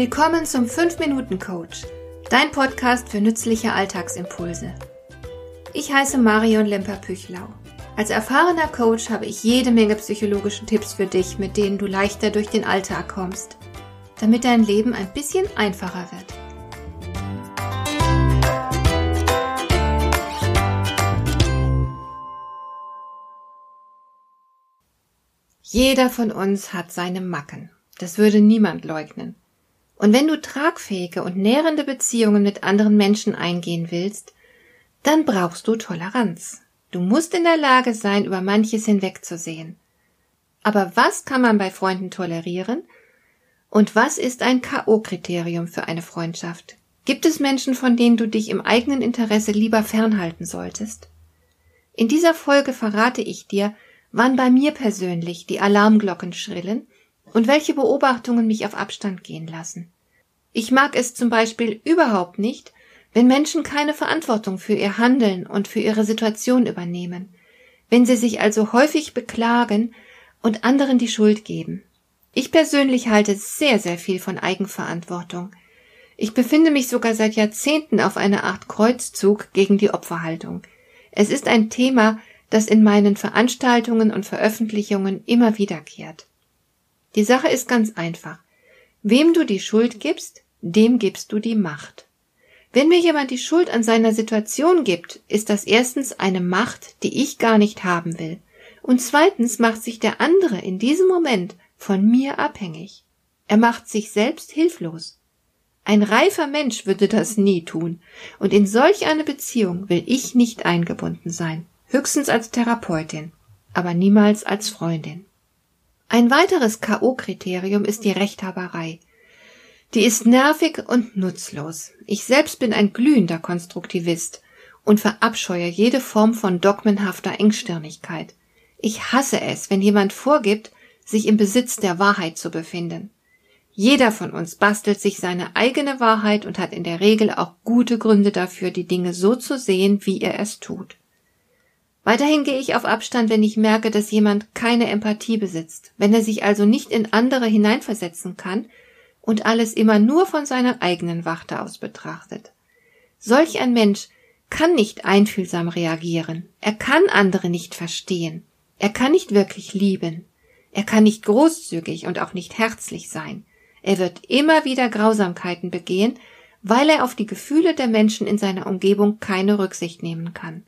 Willkommen zum 5-Minuten-Coach, dein Podcast für nützliche Alltagsimpulse. Ich heiße Marion Lemper-Püchlau. Als erfahrener Coach habe ich jede Menge psychologische Tipps für dich, mit denen du leichter durch den Alltag kommst, damit dein Leben ein bisschen einfacher wird. Jeder von uns hat seine Macken. Das würde niemand leugnen. Und wenn du tragfähige und nährende Beziehungen mit anderen Menschen eingehen willst, dann brauchst du Toleranz. Du musst in der Lage sein, über manches hinwegzusehen. Aber was kann man bei Freunden tolerieren? Und was ist ein K.O.-Kriterium für eine Freundschaft? Gibt es Menschen, von denen du dich im eigenen Interesse lieber fernhalten solltest? In dieser Folge verrate ich dir, wann bei mir persönlich die Alarmglocken schrillen und welche Beobachtungen mich auf Abstand gehen lassen. Ich mag es zum Beispiel überhaupt nicht, wenn Menschen keine Verantwortung für ihr Handeln und für ihre Situation übernehmen, wenn sie sich also häufig beklagen und anderen die Schuld geben. Ich persönlich halte sehr, sehr viel von Eigenverantwortung. Ich befinde mich sogar seit Jahrzehnten auf einer Art Kreuzzug gegen die Opferhaltung. Es ist ein Thema, das in meinen Veranstaltungen und Veröffentlichungen immer wiederkehrt. Die Sache ist ganz einfach. Wem du die Schuld gibst, dem gibst du die Macht. Wenn mir jemand die Schuld an seiner Situation gibt, ist das erstens eine Macht, die ich gar nicht haben will. Und zweitens macht sich der andere in diesem Moment von mir abhängig. Er macht sich selbst hilflos. Ein reifer Mensch würde das nie tun, und in solch eine Beziehung will ich nicht eingebunden sein, höchstens als Therapeutin, aber niemals als Freundin. Ein weiteres K.O.-Kriterium ist die Rechthaberei. Die ist nervig und nutzlos. Ich selbst bin ein glühender Konstruktivist und verabscheue jede Form von dogmenhafter Engstirnigkeit. Ich hasse es, wenn jemand vorgibt, sich im Besitz der Wahrheit zu befinden. Jeder von uns bastelt sich seine eigene Wahrheit und hat in der Regel auch gute Gründe dafür, die Dinge so zu sehen, wie er es tut. Weiterhin gehe ich auf Abstand, wenn ich merke, dass jemand keine Empathie besitzt, wenn er sich also nicht in andere hineinversetzen kann und alles immer nur von seiner eigenen Warte aus betrachtet. Solch ein Mensch kann nicht einfühlsam reagieren, er kann andere nicht verstehen, er kann nicht wirklich lieben, er kann nicht großzügig und auch nicht herzlich sein, er wird immer wieder Grausamkeiten begehen, weil er auf die Gefühle der Menschen in seiner Umgebung keine Rücksicht nehmen kann.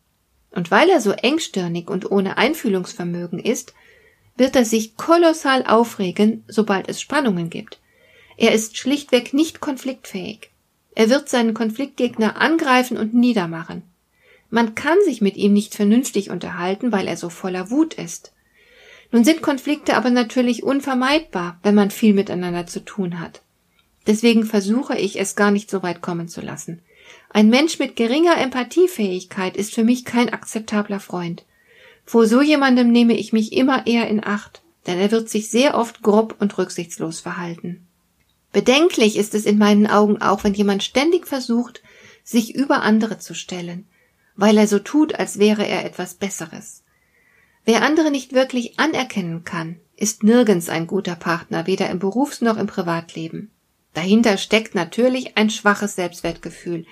Und weil er so engstirnig und ohne Einfühlungsvermögen ist, wird er sich kolossal aufregen, sobald es Spannungen gibt. Er ist schlichtweg nicht konfliktfähig. Er wird seinen Konfliktgegner angreifen und niedermachen. Man kann sich mit ihm nicht vernünftig unterhalten, weil er so voller Wut ist. Nun sind Konflikte aber natürlich unvermeidbar, wenn man viel miteinander zu tun hat. Deswegen versuche ich es gar nicht so weit kommen zu lassen. Ein Mensch mit geringer Empathiefähigkeit ist für mich kein akzeptabler Freund. Vor so jemandem nehme ich mich immer eher in Acht, denn er wird sich sehr oft grob und rücksichtslos verhalten. Bedenklich ist es in meinen Augen auch, wenn jemand ständig versucht, sich über andere zu stellen, weil er so tut, als wäre er etwas Besseres. Wer andere nicht wirklich anerkennen kann, ist nirgends ein guter Partner, weder im Berufs- noch im Privatleben. Dahinter steckt natürlich ein schwaches Selbstwertgefühl,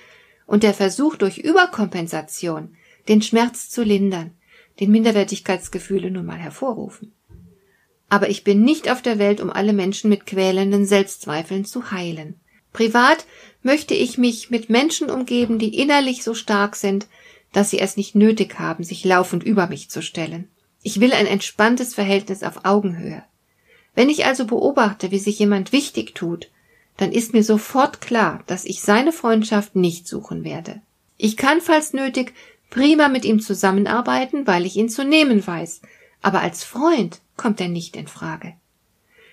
und der Versuch durch Überkompensation den Schmerz zu lindern, den Minderwertigkeitsgefühle nun mal hervorrufen. Aber ich bin nicht auf der Welt, um alle Menschen mit quälenden Selbstzweifeln zu heilen. Privat möchte ich mich mit Menschen umgeben, die innerlich so stark sind, dass sie es nicht nötig haben, sich laufend über mich zu stellen. Ich will ein entspanntes Verhältnis auf Augenhöhe. Wenn ich also beobachte, wie sich jemand wichtig tut, dann ist mir sofort klar, dass ich seine Freundschaft nicht suchen werde. Ich kann, falls nötig, prima mit ihm zusammenarbeiten, weil ich ihn zu nehmen weiß, aber als Freund kommt er nicht in Frage.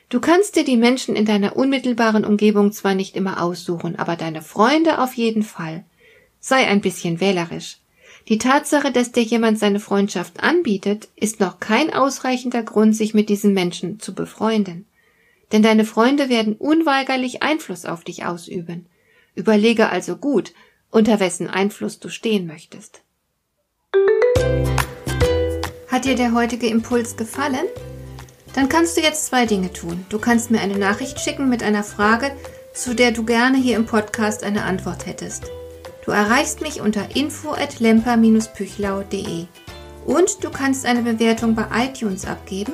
Du kannst dir die Menschen in deiner unmittelbaren Umgebung zwar nicht immer aussuchen, aber deine Freunde auf jeden Fall. Sei ein bisschen wählerisch. Die Tatsache, dass dir jemand seine Freundschaft anbietet, ist noch kein ausreichender Grund, sich mit diesen Menschen zu befreunden denn deine Freunde werden unweigerlich Einfluss auf dich ausüben. Überlege also gut, unter wessen Einfluss du stehen möchtest. Hat dir der heutige Impuls gefallen? Dann kannst du jetzt zwei Dinge tun. Du kannst mir eine Nachricht schicken mit einer Frage, zu der du gerne hier im Podcast eine Antwort hättest. Du erreichst mich unter info@lemper-püchlau.de. Und du kannst eine Bewertung bei iTunes abgeben,